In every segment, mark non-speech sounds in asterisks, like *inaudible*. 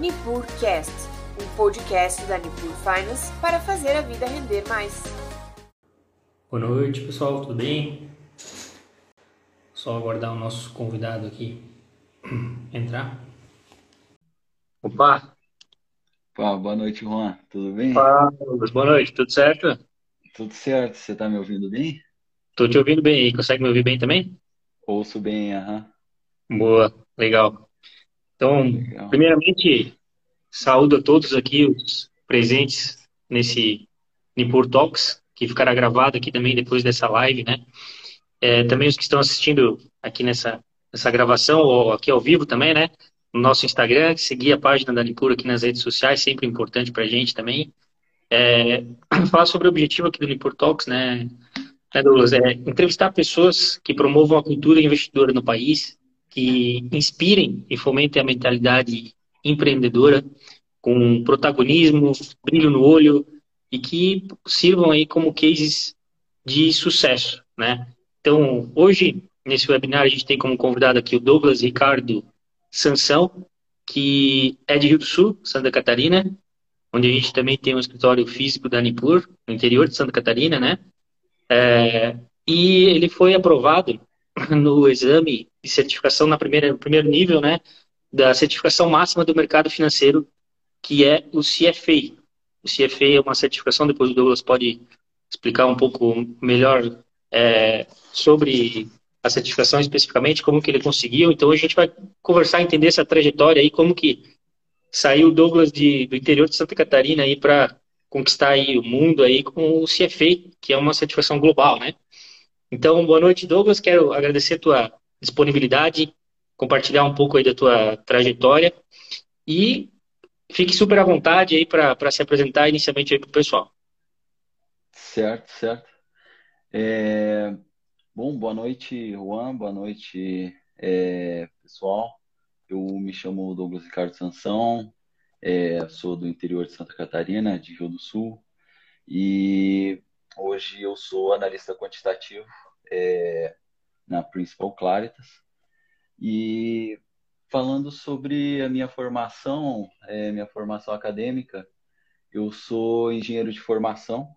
NipurCast, um podcast da Nipur Finance para fazer a vida render mais. Boa noite, pessoal, tudo bem? Só aguardar o nosso convidado aqui *clears throat* entrar. Opa! Opa, boa noite, Juan. Tudo bem? Fala, boa noite, tudo certo? Tudo certo. Você tá me ouvindo bem? Tô te ouvindo bem aí. Consegue me ouvir bem também? Ouço bem, aham. Boa, legal. Então, Legal. primeiramente, saúdo a todos aqui, os presentes nesse Nipur Talks, que ficará gravado aqui também depois dessa live, né? É, também os que estão assistindo aqui nessa, nessa gravação, ou aqui ao vivo também, né? No nosso Instagram, seguir a página da Nipur aqui nas redes sociais, sempre importante pra gente também. É, *clears throat* falar sobre o objetivo aqui do Nipur Talks, né? né, Douglas? É entrevistar pessoas que promovam a cultura investidora no país, que inspirem e fomentem a mentalidade empreendedora, com protagonismo, brilho no olho e que sirvam aí como cases de sucesso, né? Então, hoje, nesse webinar, a gente tem como convidado aqui o Douglas Ricardo Sansão, que é de Rio do Sul, Santa Catarina, onde a gente também tem um escritório físico da Nipur, no interior de Santa Catarina, né? É, e ele foi aprovado no exame de certificação na primeira, no primeiro nível, né? Da certificação máxima do mercado financeiro, que é o CFA. O CFA é uma certificação, depois o Douglas pode explicar um pouco melhor é, sobre a certificação especificamente, como que ele conseguiu. Então a gente vai conversar, entender essa trajetória aí, como que saiu o Douglas de, do interior de Santa Catarina aí para conquistar aí o mundo aí com o CFA, que é uma certificação global, né? Então, boa noite, Douglas. Quero agradecer a tua disponibilidade, compartilhar um pouco aí da tua trajetória e fique super à vontade aí para se apresentar inicialmente aí para o pessoal. Certo, certo. É, Bom, boa noite, Juan. Boa noite, é, pessoal. Eu me chamo Douglas Ricardo Sansão, é, sou do interior de Santa Catarina, de Rio do Sul, e hoje eu sou analista quantitativo é, na Principal Claritas. E falando sobre a minha formação, é, minha formação acadêmica, eu sou engenheiro de formação,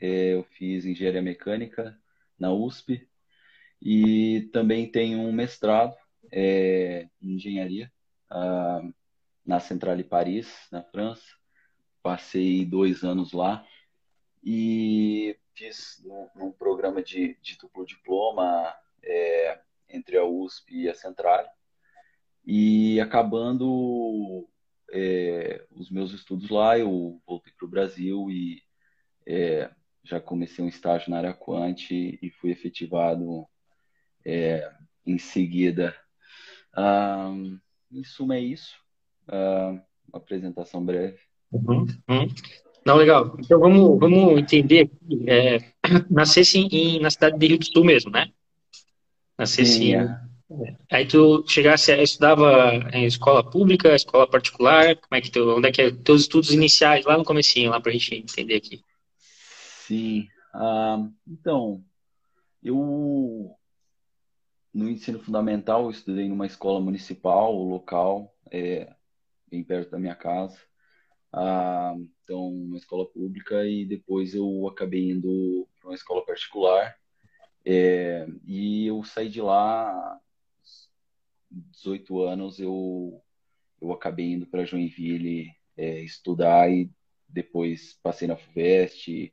é, eu fiz engenharia mecânica na USP e também tenho um mestrado é, em engenharia ah, na Centrale Paris, na França. Passei dois anos lá e fiz um, um programa de, de duplo diploma é, entre a USP e a Centrale. E acabando é, os meus estudos lá, eu voltei para o Brasil e é, já comecei um estágio na área quant e fui efetivado é, em seguida. Um, em suma, é isso. Uh, uma apresentação breve. Uhum, uhum. Não, legal. Então vamos, vamos entender. É, *clears throat* nascesse em, na cidade de Rio do Sul mesmo, né? Nascesse. Sim, é. Aí tu chegasse, estudava em escola pública, escola particular, como é que tu, onde é que é teus estudos iniciais lá no comecinho, lá pra gente entender aqui. Sim. Ah, então, eu no ensino fundamental eu estudei numa escola municipal, local, é, bem perto da minha casa. Ah, então, uma escola pública e depois eu acabei indo para uma escola particular. É, e eu saí de lá, 18 anos, eu, eu acabei indo para Joinville é, estudar e depois passei na FUVEST e,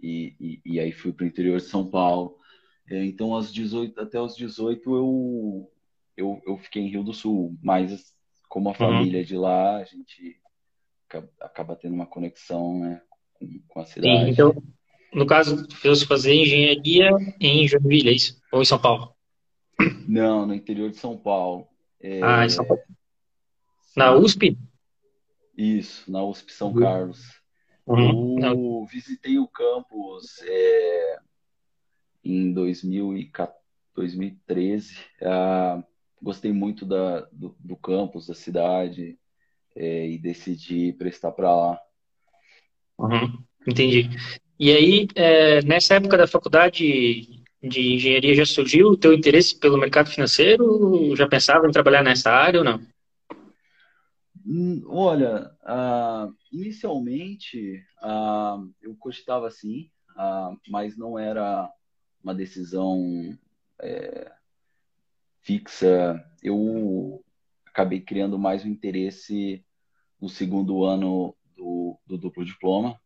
e, e aí fui para o interior de São Paulo. É, então, aos 18, até os 18 eu, eu, eu fiquei em Rio do Sul, mas como a Uhum. família de lá, a gente acaba, acaba tendo uma conexão, né, com, com a Sim, cidade. então, no caso, fosse fazer engenharia em Joinville, é isso? Ou em São Paulo? Não, no interior de São Paulo. Ah, em São É, Paulo. Na USP? isso, na USP São Carlos. Uhum. Eu visitei o campus é, em 2014, 2013. Ah, gostei muito da, do, do campus, da cidade, é, e decidi prestar para lá. Uhum. Entendi. E aí, é, nessa época da faculdade de engenharia já surgiu o teu interesse pelo mercado financeiro? Já pensava em trabalhar nessa área ou não? Hum, olha, uh, inicialmente uh, eu cogitava sim, uh, mas não era uma decisão é, fixa. Eu acabei criando mais um interesse no segundo ano do, do duplo diploma.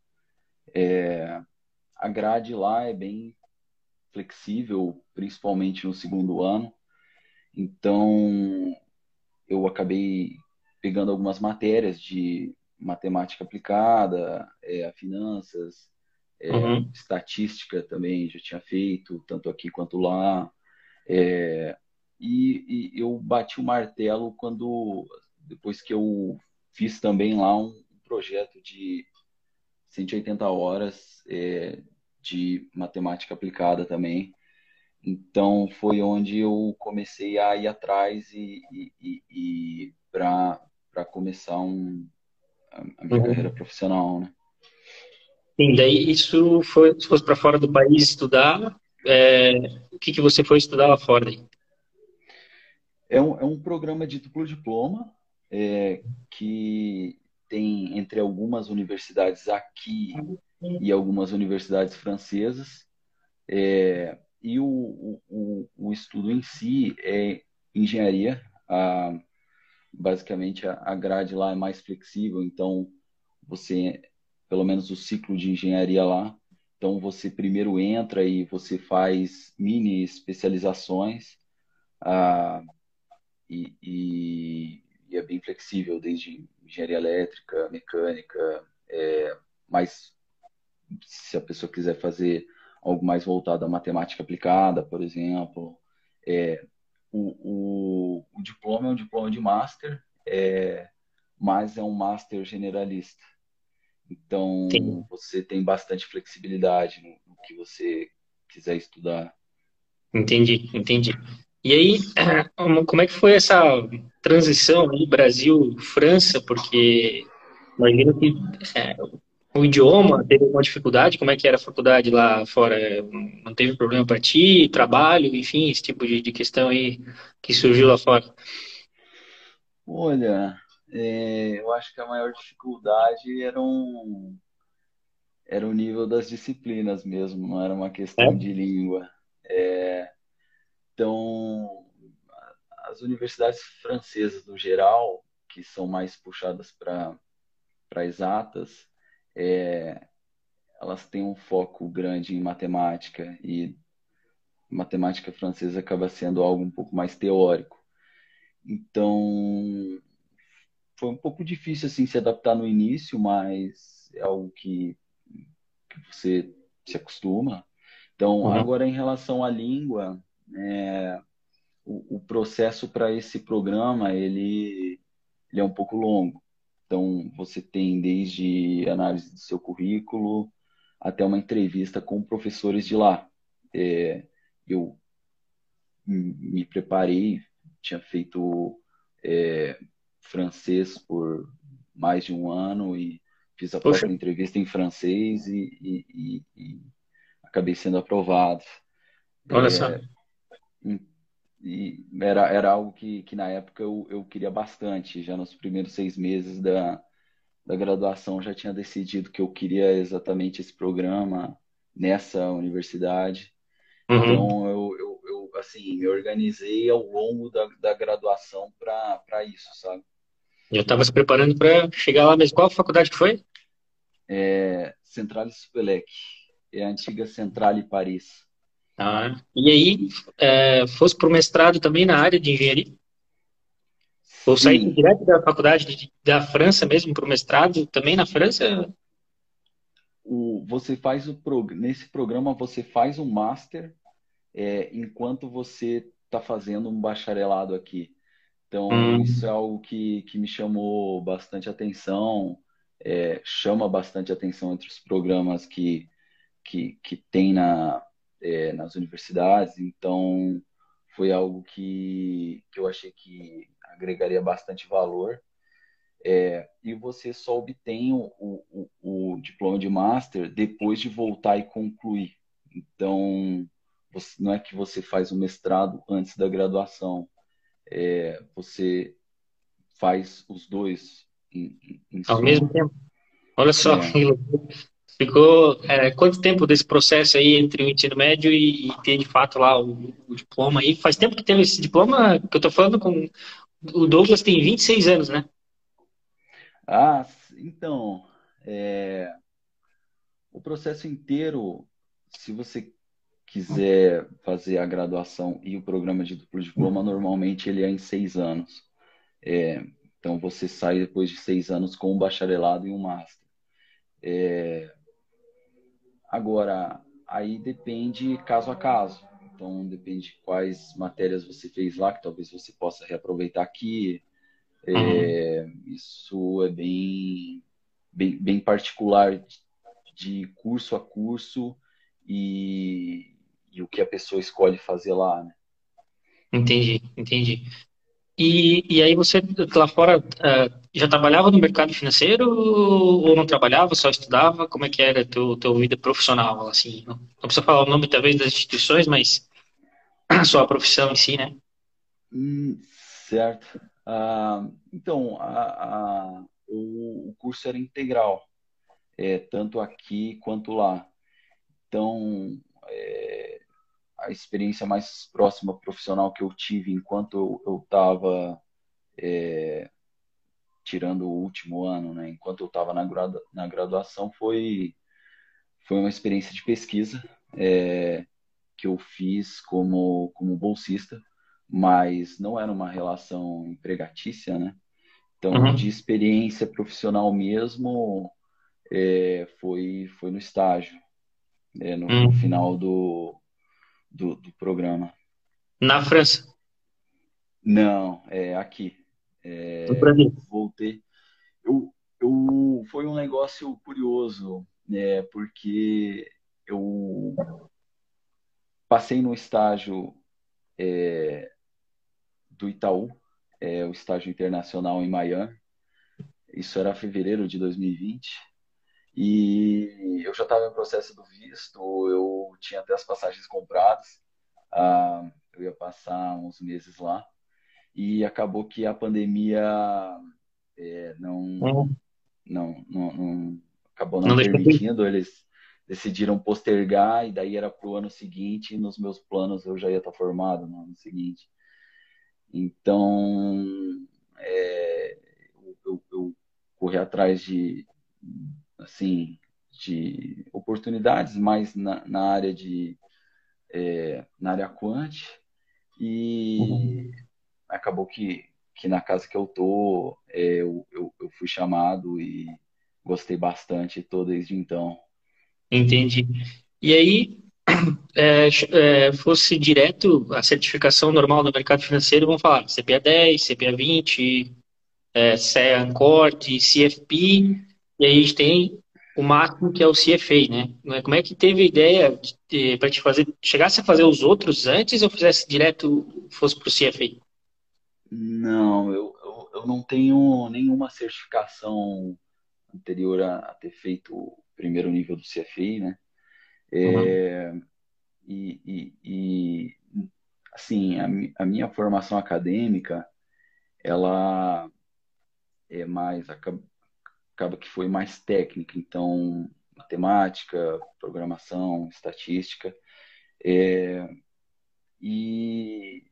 É, a grade lá é bem flexível, principalmente no segundo ano. Então, eu acabei pegando algumas matérias de matemática aplicada, é, finanças, é, uhum. estatística também já tinha feito, tanto aqui quanto lá. É, e, e, eu bati o martelo quando, depois que eu fiz também lá um projeto de 180 horas é, de matemática aplicada também. Então foi onde eu comecei a ir atrás e, e, e, para começar um, a minha uhum. carreira profissional, né? Sim, daí isso foi, se fosse para fora do país estudar, é, o que, que você foi estudar lá fora? É um, é um programa de duplo diploma é, que tem entre algumas universidades aqui e algumas universidades francesas. É, e o, o, o, estudo em si é engenharia. A, basicamente, a, a grade lá é mais flexível, então você, pelo menos o ciclo de engenharia lá, então você primeiro entra e você faz mini especializações ah, e, e, e, é bem flexível, desde engenharia elétrica, mecânica, é, mas se a pessoa quiser fazer algo mais voltado à matemática aplicada, por exemplo, é, o, o, o diploma é um diploma de master, é, mas é um master generalista. Então, Sim. você tem bastante flexibilidade no, no, que você quiser estudar. Entendi, entendi. E aí, *clears throat* como é que foi essa transição aí Brasil-França? Porque imagino que é, o idioma teve alguma dificuldade? Como é que era a faculdade lá fora? Não teve problema para ti? Trabalho, enfim, esse tipo de, de questão aí que surgiu lá fora? Olha, é, eu acho que a maior dificuldade era, um, era o nível das disciplinas mesmo, não era uma questão é? de língua. É, então, as universidades francesas, no geral, que são mais puxadas para exatas, é, elas têm um foco grande em matemática e matemática francesa acaba sendo algo um pouco mais teórico. Então, foi um pouco difícil assim se adaptar no início, mas é algo que, que você se acostuma. Então, uhum. agora em relação à língua, é, o, o, processo para esse programa ele, ele é um pouco longo. Então, você tem desde análise do seu currículo até uma entrevista com professores de lá. É, eu me preparei, tinha feito é, francês por mais de um ano e fiz a própria entrevista em francês e, e, e, e acabei sendo aprovado. Olha é, só. E era, era algo que, que na época eu, eu queria bastante. Já nos primeiros seis meses da, da graduação já tinha decidido que eu queria exatamente esse programa nessa universidade. Uhum. Então eu, eu, eu, assim, me organizei ao longo da, da graduação para isso, sabe? Já estava se preparando para chegar lá mesmo. Qual faculdade que foi? É, Centrale Supelec. É a antiga Centrale Paris. Tá. E aí, é, fosse para o mestrado também na área de engenharia? Ou sair direto da faculdade de, da França mesmo para o mestrado também na França? O, você faz o pro, nesse programa você faz um master é, enquanto você está fazendo um bacharelado aqui. Então hum. isso é algo que, que me chamou bastante atenção, é, chama bastante atenção entre os programas que que, que tem na é, nas universidades, então foi algo que, que eu achei que agregaria bastante valor. É, e você só obtém o, o, o, diploma de master depois de voltar e concluir. Então, você, não é que você faz o mestrado antes da graduação, é, você faz os dois em, em Ao mesmo tempo? Olha só, é. *laughs* ficou é, quanto tempo desse processo aí entre o ensino médio e, e ter de fato lá o, o, diploma aí? Faz tempo que teve esse diploma que eu tô falando com o Douglas tem 26 anos, né? Ah, então, é, o processo inteiro, se você quiser fazer a graduação e o programa de duplo diploma, normalmente ele é em seis anos. É, então você sai depois de seis anos com um bacharelado e um master. É, agora, aí depende caso a caso. Então depende de quais matérias você fez lá, que talvez você possa reaproveitar aqui. É, uhum. Isso é bem, bem, bem particular de curso a curso e, e o que a pessoa escolhe fazer lá, né? Entendi, entendi. E, e aí você lá fora uh, já trabalhava no mercado financeiro ou não trabalhava, só estudava? Como é que era a tua vida profissional, assim? Não, não precisa falar o nome, talvez, das instituições, mas a *clears throat* sua profissão em si, né? Hum, certo. Uh, então, a, a, o, o, curso era integral, é, tanto aqui quanto lá. Então, é, a experiência mais próxima profissional que eu tive enquanto eu estava é, tirando o último ano, né, enquanto eu estava na, gradua, na graduação, foi, foi uma experiência de pesquisa é, que eu fiz como, como bolsista, mas não era uma relação empregatícia, né? Então, uhum. de experiência profissional mesmo, é, foi, foi no estágio, é, no, uhum. no final do, do, do programa. Na França? Não, é aqui. É, voltei. Eu, eu, foi um negócio curioso, né, porque eu passei no estágio é, do Itaú, é, o estágio internacional em Miami. Isso era fevereiro de 2020. E eu já estava em processo do visto, eu tinha até as passagens compradas, ah, eu ia passar uns meses lá. E acabou que a pandemia é, não, uhum. não, não, não, acabou não, não permitindo, eles decidiram postergar e daí era para o ano seguinte e nos meus planos eu já ia estar formado no ano seguinte. Então, é, eu, eu, corri atrás de, assim, de oportunidades mais na, na área de, é, na área quant e uhum. Acabou que, que na casa que eu tô, é, eu, eu, eu fui chamado e gostei bastante, tô desde então. Entendi. E aí, *clears throat* é, é, fosse direto a certificação normal do mercado financeiro, vamos falar CPA 10, CPA 20, é, CEA Corte, CFP, e aí a gente tem o máximo que é o CFA, né? Como é que teve a ideia para te fazer, chegasse a fazer os outros antes ou fizesse direto, fosse para o CFA? Não, eu, eu, eu, não tenho nenhuma certificação anterior a, a ter feito o primeiro nível do CFA, né? É, uhum. e, e, e, assim, a, a, minha formação acadêmica, ela é mais, acaba, acaba que foi mais técnica, então, matemática, programação, estatística, é, e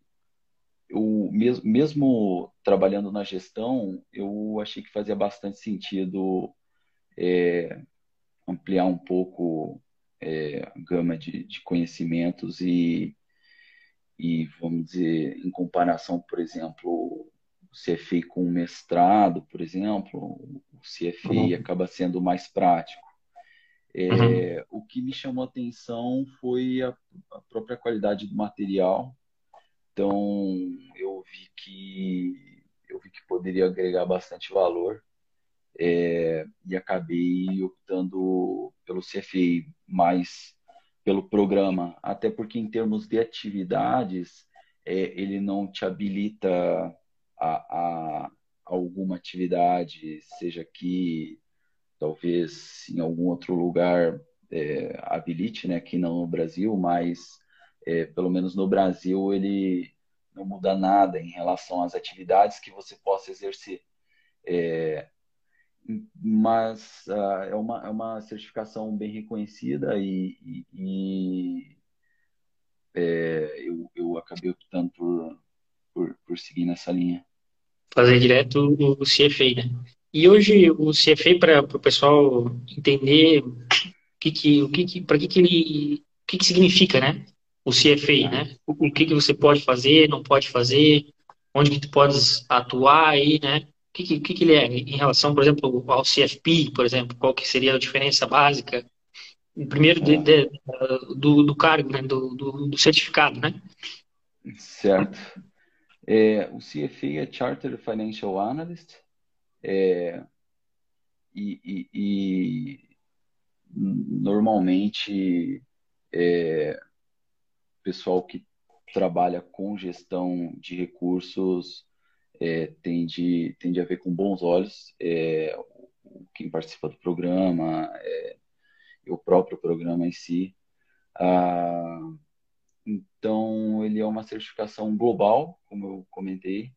eu, mesmo, mesmo trabalhando na gestão, eu achei que fazia bastante sentido é, ampliar um pouco é, gama de, de conhecimentos e, e, vamos dizer, em comparação, por exemplo, o CFA com o mestrado, por exemplo, o CFA uhum. acaba sendo mais prático. É, uhum. O que me chamou a atenção foi a, a, própria qualidade do material. Então, eu vi que eu vi que poderia agregar bastante valor é, e acabei optando pelo CFA, mais pelo programa, até porque em termos de atividades, é, ele não te habilita a, a, alguma atividade, seja aqui, talvez em algum outro lugar é, habilite, né, aqui não no Brasil, mas é, pelo menos no Brasil ele não muda nada em relação às atividades que você possa exercer. É, mas uh, é, uma, é uma certificação bem reconhecida e, e, e é, eu, eu acabei optando por, por, por seguir nessa linha. Fazer direto o CFA, né? E hoje o CFA, para o pessoal entender o que que, o que, que para que que ele, o que que significa, né? O CFA, né? O, o que que você pode fazer, não pode fazer, onde que tu podes atuar aí, né? O que, que, que ele é em relação, por exemplo, ao CFP, por exemplo, qual que seria a diferença básica? Primeiro, de, de, do, do cargo, né? do, do, do certificado, né? Certo. É, o CFA é Chartered Financial Analyst é, e, e, e, normalmente é, pessoal que trabalha com gestão de recursos é, tende, tende a ver com bons olhos é, quem participa do programa, é, o próprio programa em si. Ah, então, ele é uma certificação global, como eu comentei,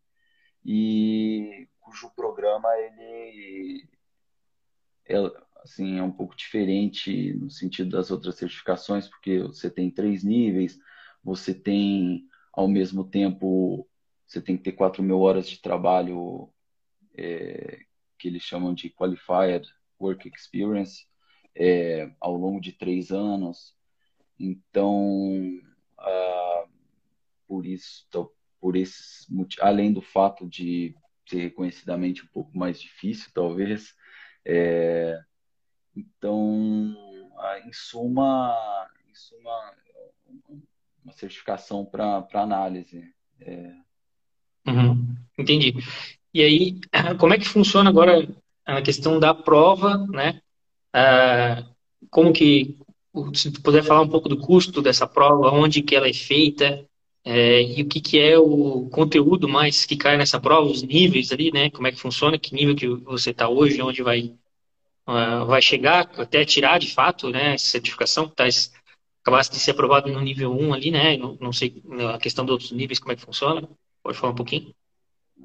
e cujo programa ele é, assim, é um pouco diferente no sentido das outras certificações, porque você tem três níveis, você tem, ao mesmo tempo, você tem que ter 4 mil horas de trabalho é, que eles chamam de Qualified Work Experience é, ao longo de três anos. Então, ah, por isso, por esses, além do fato de ser reconhecidamente um pouco mais difícil, talvez, é, então, ah, em suma, em suma uma certificação para análise. É... Uhum, entendi. E aí, *clears throat* como é que funciona agora a questão da prova, né? Ah, como que, se tu puder falar um pouco do custo dessa prova, onde que ela é feita, é, e o que, que é o conteúdo mais que cai nessa prova, os níveis ali, né? Como é que funciona, que nível que você está hoje, onde vai, uh, vai chegar, até tirar de fato, né? Essa certificação, tá, acabasse de ser aprovado no nível 1 ali, né? Não, não sei a questão dos outros níveis, como é que funciona. Pode falar um pouquinho?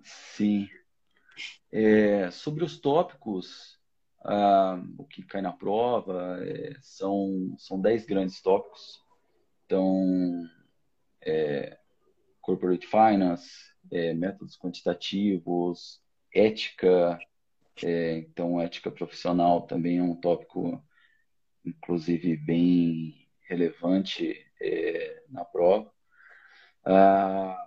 Sim. É, sobre os tópicos, ah, o que cai na prova é, são, são 10 grandes tópicos. Então, é, corporate finance, é, métodos quantitativos, ética, é, então ética profissional também é um tópico, inclusive, bem relevante é, na prova. Ah,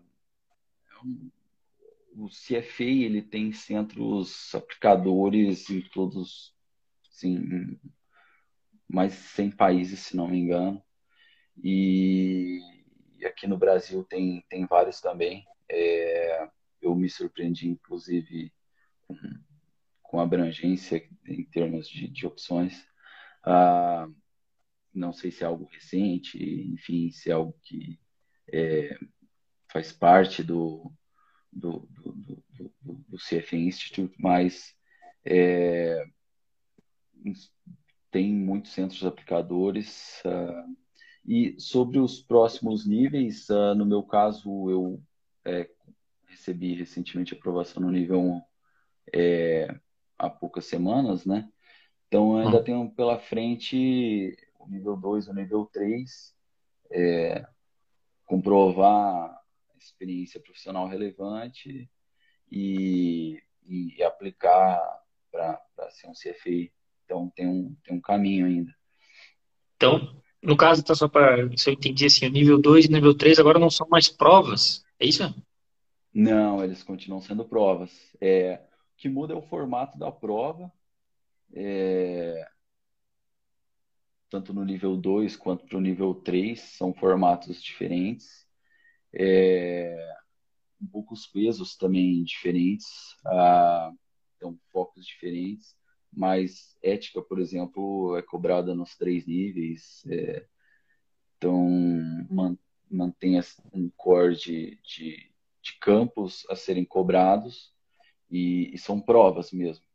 o CFA ele tem centros aplicadores em todos, assim, mais de 100 países, se não me engano. E, e aqui no Brasil tem, tem vários também. É, eu me surpreendi, inclusive, com, com abrangência em termos de, de opções. Ah, não sei se é algo recente, enfim, se é algo que é, faz parte do, do, do, do, do Institute, mas é, tem muitos centros aplicadores. Uh, e sobre os próximos níveis, uh, no meu caso, eu é, recebi recentemente aprovação no nível 1 é, há poucas semanas, né? Então, ainda hum. tenho pela frente o nível 2 e o nível 3, é, comprovar a experiência profissional relevante e, e aplicar para ser um CFI. Então, tem um, tem um caminho ainda. Então, no caso, tá só para se eu entendi assim, o nível 2 e nível 3 agora não são mais provas, é isso? Não, eles continuam sendo provas. É, o que muda é o formato da prova. É, tanto no nível 2 quanto para o nível 3, são formatos diferentes. É, um pouco os pesos também diferentes, ah, então focos diferentes, mas ética, por exemplo, é cobrada nos três níveis, é, então man, mantém um core de, de, de, campos a serem cobrados e, e são provas mesmo.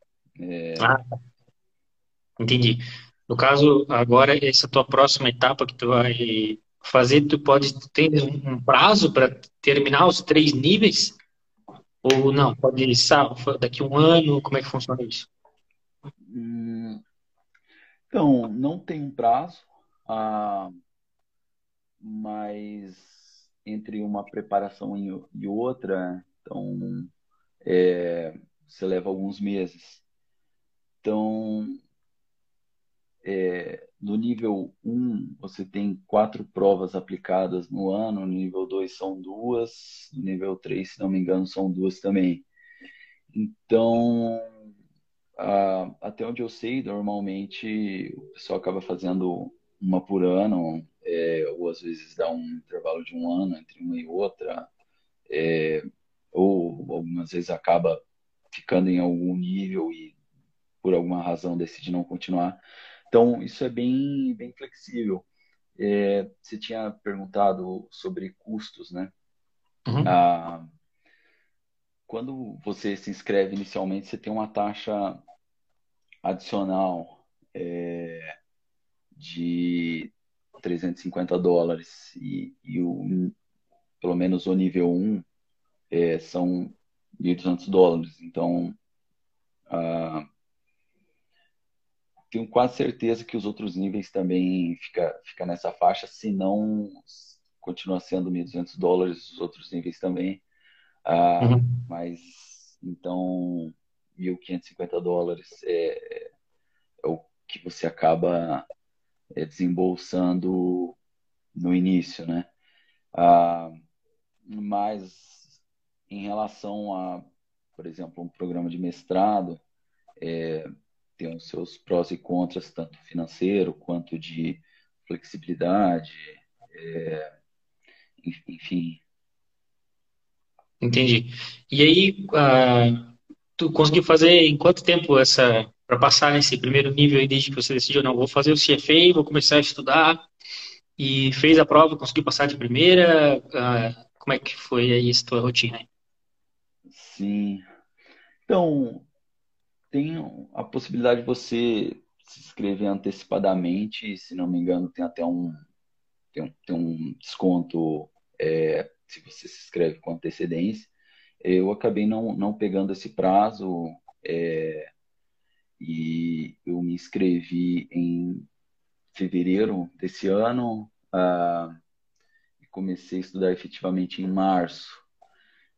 É, ah, entendi. No caso, agora, essa tua próxima etapa que tu vai fazer, tu pode ter um prazo para terminar os três níveis? Ou não? Pode ser daqui a um ano? Como é que funciona isso? Hum, então, não tem um prazo, ah, mas entre uma preparação e outra, então é, você leva alguns meses. Então, é, no nível 1, você tem quatro provas aplicadas no ano, no nível 2 são duas, no nível 3, se não me engano, são duas também. Então, a, até onde eu sei, normalmente o pessoal acaba fazendo uma por ano, é, ou às vezes dá um intervalo de um ano entre uma e outra, é, ou algumas vezes acaba ficando em algum nível e por alguma razão decide não continuar. Então, isso é bem, bem flexível. É, você tinha perguntado sobre custos, né? Uhum. Ah, quando você se inscreve inicialmente, você tem uma taxa adicional é, de 350 dólares e, e o, pelo menos o nível 1 é, são 1.200 dólares. Então, ah, tenho quase certeza que os outros níveis também fica, fica nessa faixa, se não continua sendo 1.200 dólares os outros níveis também. Ah, uhum. Mas, então, 1.550 dólares é, é, o que você acaba é, desembolsando no início, né? Ah, mas, em relação a, por exemplo, um programa de mestrado, é, tem os seus prós e contras, tanto financeiro quanto de flexibilidade, é, enfim. Entendi. E aí, uh, tu conseguiu fazer em quanto tempo essa para passar nesse primeiro nível aí desde que você decidiu não vou fazer o CFA, vou começar a estudar e fez a prova, conseguiu passar de primeira? Uh, como é que foi aí essa tua rotina? Sim. Então, tem a possibilidade de você se inscrever antecipadamente, se não me engano, tem até um, tem um, tem um desconto é, se você se inscreve com antecedência. Eu acabei não, não pegando esse prazo é, e eu me inscrevi em fevereiro desse ano ah, e comecei a estudar efetivamente em março.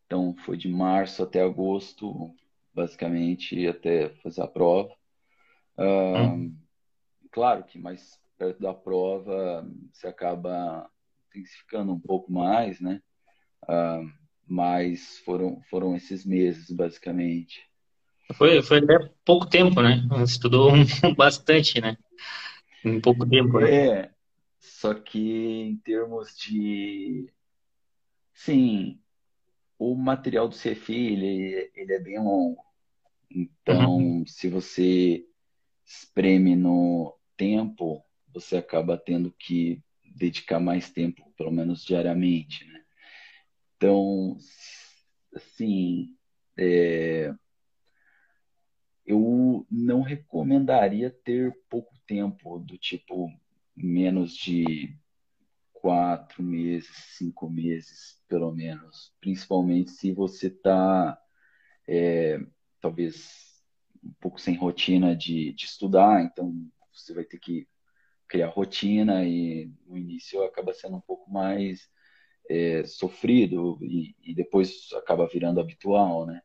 Então, foi de março até agosto basicamente, até fazer a prova. hum. Claro que mais perto da prova você acaba intensificando um pouco mais, né? mas foram, foram esses meses, basicamente. Foi, foi até pouco tempo, né? Estudou *laughs* bastante, né? Em pouco tempo, né? É, só que em termos de. Sim, o material do CFI, ele, ele é bem longo. Então, uhum. se você espreme no tempo, você acaba tendo que dedicar mais tempo, pelo menos diariamente, né? Então, assim, é, eu não recomendaria ter pouco tempo, do tipo menos de quatro meses, cinco meses, pelo menos. Principalmente se você está é, talvez um pouco sem rotina de, de estudar, então você vai ter que criar rotina e no início acaba sendo um pouco mais é, sofrido e, e, depois acaba virando habitual, né?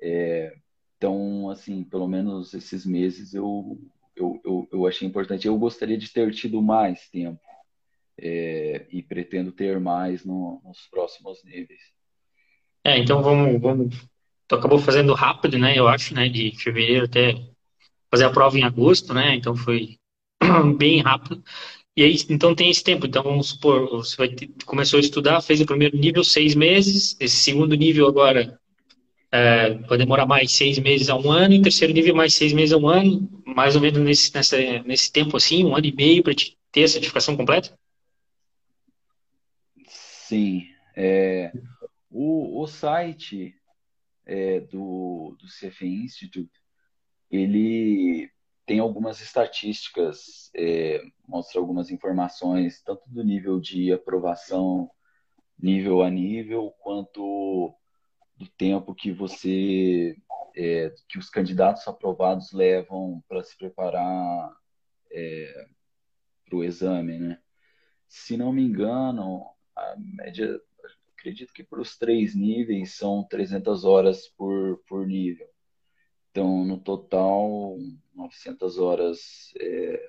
É, então, assim, pelo menos esses meses eu, eu, eu, eu, achei importante. Eu gostaria de ter tido mais tempo é, e pretendo ter mais no, nos próximos níveis. É, então vamos, vamos tu acabou fazendo rápido, né? Eu acho, né? De fevereiro até fazer a prova em agosto, né? Então foi *clears throat* bem rápido. E aí, então tem esse tempo. Então vamos supor, você vai ter, começou a estudar, fez o primeiro nível seis meses, esse segundo nível agora é, vai demorar mais seis meses a um ano, e terceiro nível mais seis meses a um ano, mais ou menos nesse, nessa, nesse tempo assim, um ano e meio para ter a certificação completa? Sim. É, o, o site é, do, do CFA Institute, ele tem algumas estatísticas, é, mostra algumas informações, tanto do nível de aprovação, nível a nível, quanto do tempo que você é, que os candidatos aprovados levam para se preparar é, para o exame, né? Se não me engano, a média, acredito que para os três níveis são 300 horas por, por nível. Então, no total, 900 horas é,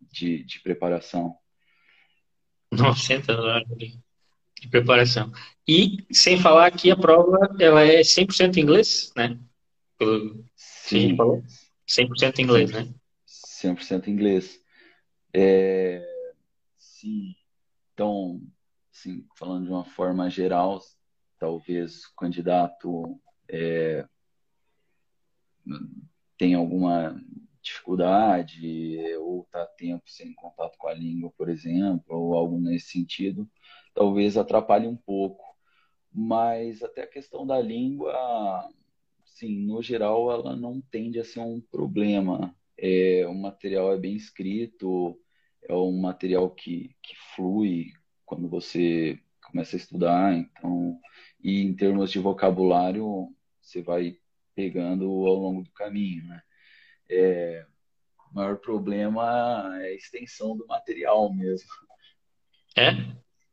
de, de preparação. 900 horas de, preparação. E, sem falar que a prova ela é 100% inglês, né? Pelo Sim. falou. 100% inglês, né? 100% inglês. É, sim. Então, assim, falando de uma forma geral, talvez o candidato é, tem alguma dificuldade ou está tempo sem contato com a língua, por exemplo, ou algo nesse sentido, talvez atrapalhe um pouco. Mas até a questão da língua, sim, no geral, ela não tende a ser um problema. É, o material é bem escrito, é um material que, que flui quando você começa a estudar, então, e em termos de vocabulário, você vai pegando ao longo do caminho, né? É, o maior problema é a extensão do material mesmo. É?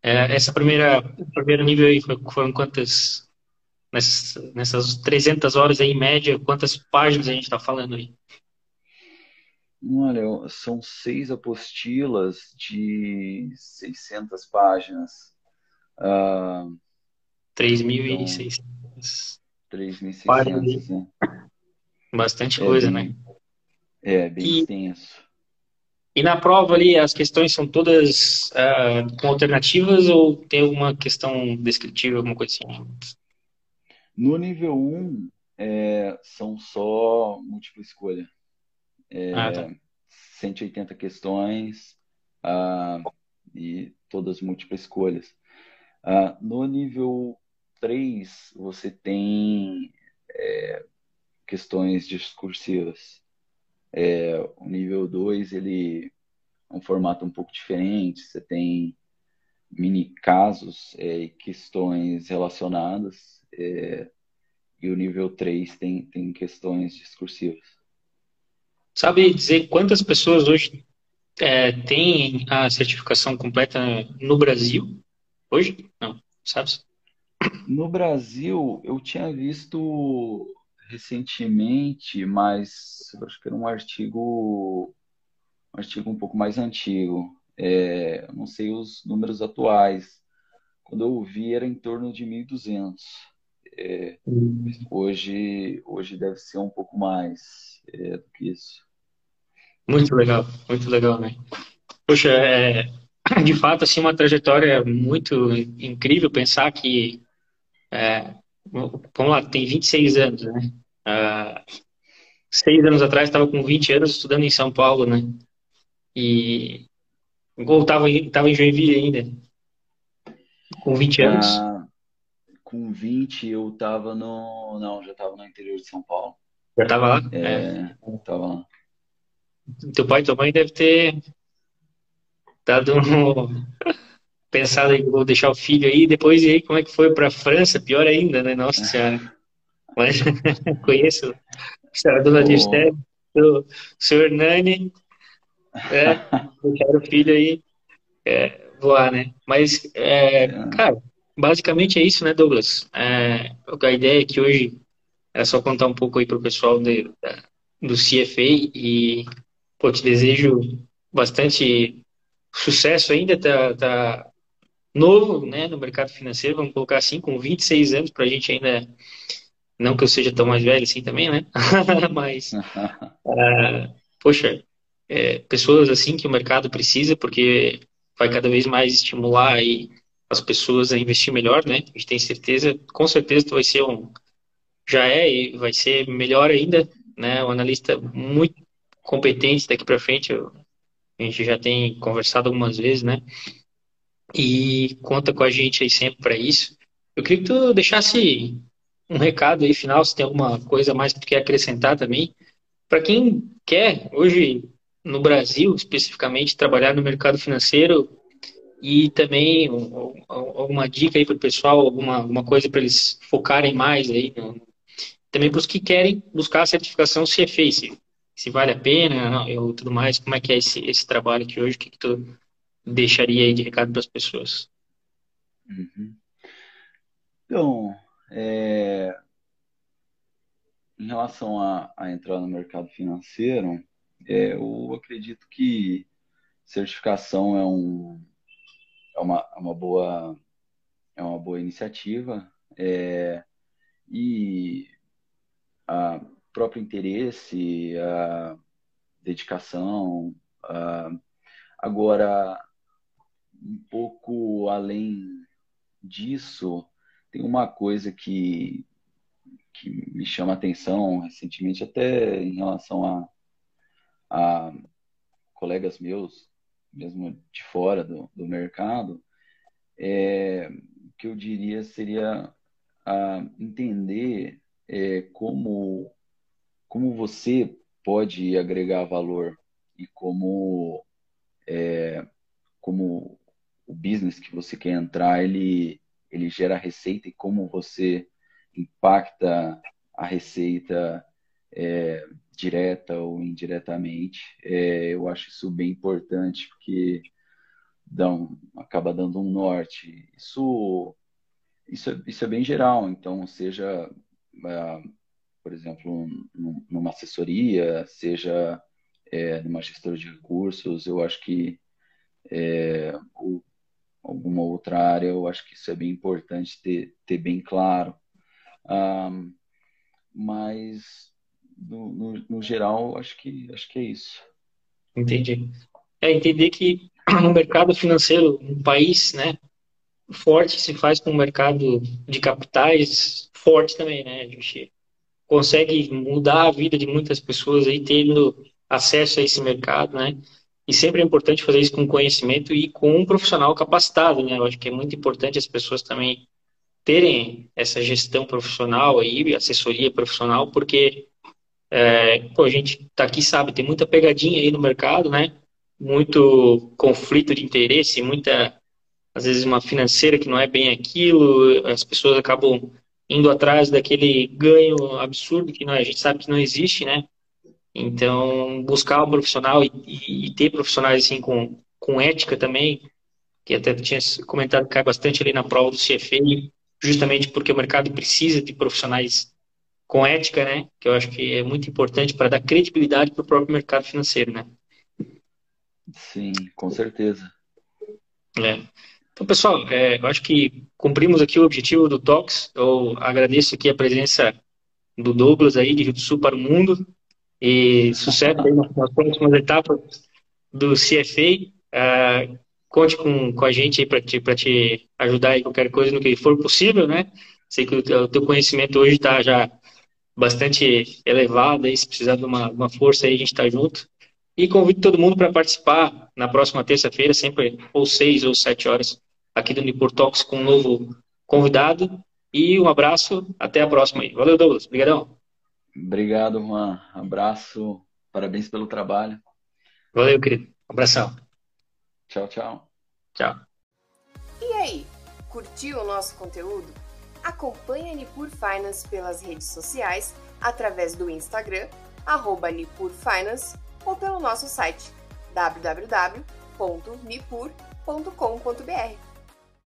é essa primeira, primeiro nível aí foram quantas, nessas, nessas 300 horas aí, em média, quantas páginas a gente está falando aí? Olha, são seis apostilas de 600 páginas. Uh, 3.600. Então, 3.600, né? Bastante é coisa, bem, né? É, bem e, extenso. E na prova ali, as questões são todas uh, com alternativas ou tem alguma questão descritiva, alguma coisa assim? No nível 1, é, são só múltipla escolha. É, ah, tá. 180 questões uh, e todas múltiplas escolhas. Uh, no nível 3, você tem é, questões discursivas. É, o nível 2, ele é um formato um pouco diferente, você tem mini casos é, e questões relacionadas, é, e o nível 3 tem, tem questões discursivas. Sabe dizer quantas pessoas hoje é, têm a certificação completa no Brasil? Hoje? Não, sabe? No Brasil, eu tinha visto recentemente, mas acho que era um artigo, um artigo um pouco mais antigo. É, não sei os números atuais. Quando eu vi, era em torno de 1.200. É, uhum. hoje, hoje deve ser um pouco mais é, do que isso. Muito legal, muito legal, né? Poxa, é, de fato, assim, uma trajetória muito incrível pensar que é, vamos lá, tem 26 anos, né? Uh, seis anos atrás estava com 20 anos estudando em São Paulo, né? E ou estava em Joinville ainda. Com 20 anos. Ah, com 20 eu estava no. Não, já estava no interior de São Paulo. Já estava lá? É, é. tava lá. Teu pai e tua mãe deve ter dado um, *laughs* pensado em vou deixar o filho aí, depois e aí como é que foi para a França, pior ainda, né? Nossa Senhora. Mas *laughs* conheço a dona oh. Dirceu, o senhor Nani, é, deixar o filho aí é, voar, né? Mas, é, é, cara, basicamente é isso, né, Douglas? É, a ideia é que hoje é só contar um pouco aí para o pessoal de, da, do CFA e, pô, te desejo bastante sucesso ainda, tá, tá novo, né, no mercado financeiro, vamos colocar assim, com 26 anos, para a gente ainda, não que eu seja tão mais velho assim também, né, *laughs* mas, uh, *laughs* poxa, é, pessoas assim que o mercado precisa, porque vai cada vez mais estimular aí as pessoas a investir melhor, né, a gente tem certeza, com certeza tu vai ser um, já é e vai ser melhor ainda, né, um analista muito competente daqui para frente, a gente já tem conversado algumas vezes, né, e conta com a gente aí sempre para isso. Eu queria que tu deixasse um recado aí final, se tem alguma coisa mais que tu quer acrescentar também, para quem quer hoje no Brasil especificamente trabalhar no mercado financeiro e também alguma dica aí para o pessoal, alguma, alguma coisa para eles focarem mais aí também para os que querem buscar a certificação CFA, se, vale a pena ou tudo mais, como é que é esse, esse trabalho aqui hoje, o que, que tu deixaria aí de recado para as pessoas? Uhum. Então, é, em relação a, a, entrar no mercado financeiro, é, eu acredito que certificação é, um, é, uma, é uma boa é uma boa iniciativa é, e a próprio interesse, a dedicação, a, agora um pouco além disso, tem uma coisa que, que me chama atenção recentemente, até em relação a, a colegas meus, mesmo de fora do, do mercado, é, que eu diria seria a entender é, como, como você pode agregar valor e como, é, como o business que você quer entrar, ele, ele gera receita e como você impacta a receita é, direta ou indiretamente. É, eu acho isso bem importante, porque dá acaba dando um norte. Isso, isso, é, isso é bem geral, então, seja, uh, por exemplo, numa assessoria, seja é, numa gestora de recursos, eu acho que é, o, alguma outra área, eu acho que isso é bem importante ter, ter bem claro. Um, mas, no, no, no, geral, acho que, acho que é isso. Entendi. É entender que *clears throat* no mercado financeiro, um país né, forte se faz com um mercado de capitais forte também, né? A gente consegue mudar a vida de muitas pessoas aí tendo acesso a esse mercado, né? E sempre é importante fazer isso com conhecimento e com um profissional capacitado, né? Eu acho que é muito importante as pessoas também terem essa gestão profissional aí, assessoria profissional, porque é, pô, a gente tá aqui, sabe, tem muita pegadinha aí no mercado, né? Muito conflito de interesse, muita, às vezes, uma financeira que não é bem aquilo, as pessoas acabam indo atrás daquele ganho absurdo que não, a gente sabe que não existe, né? Então, buscar um profissional e, e, ter profissionais assim com, com ética também, que até tinha comentado que cai bastante ali na prova do CFA, justamente porque o mercado precisa de profissionais com ética, né? Que eu acho que é muito importante para dar credibilidade para o próprio mercado financeiro, né? Sim, com certeza. É. Então, pessoal, é, eu acho que cumprimos aqui o objetivo do Talks. Eu agradeço aqui a presença do Douglas aí, de Rio do Sul para o mundo. E sucesso aí nas, próximas etapas do CFA. Uh, conte com, com a gente aí para te, te ajudar em qualquer coisa no que for possível, né? Sei que o, o teu conhecimento hoje está já bastante elevado, aí, se precisar de uma, uma força aí, a gente está junto. E convido todo mundo para participar na próxima terça-feira, sempre ou seis ou sete horas, aqui do Nipur Talks com um novo convidado. E um abraço, até a próxima aí. Valeu, Douglas. Obrigadão. Obrigado, Juan. Abraço, parabéns pelo trabalho. Valeu, querido. Abração. Tchau, tchau. Tchau. E aí, curtiu o nosso conteúdo? Acompanhe a Nipur Finance pelas redes sociais, através do Instagram, arroba Nipur Finance, ou pelo nosso site www.nipur.com.br.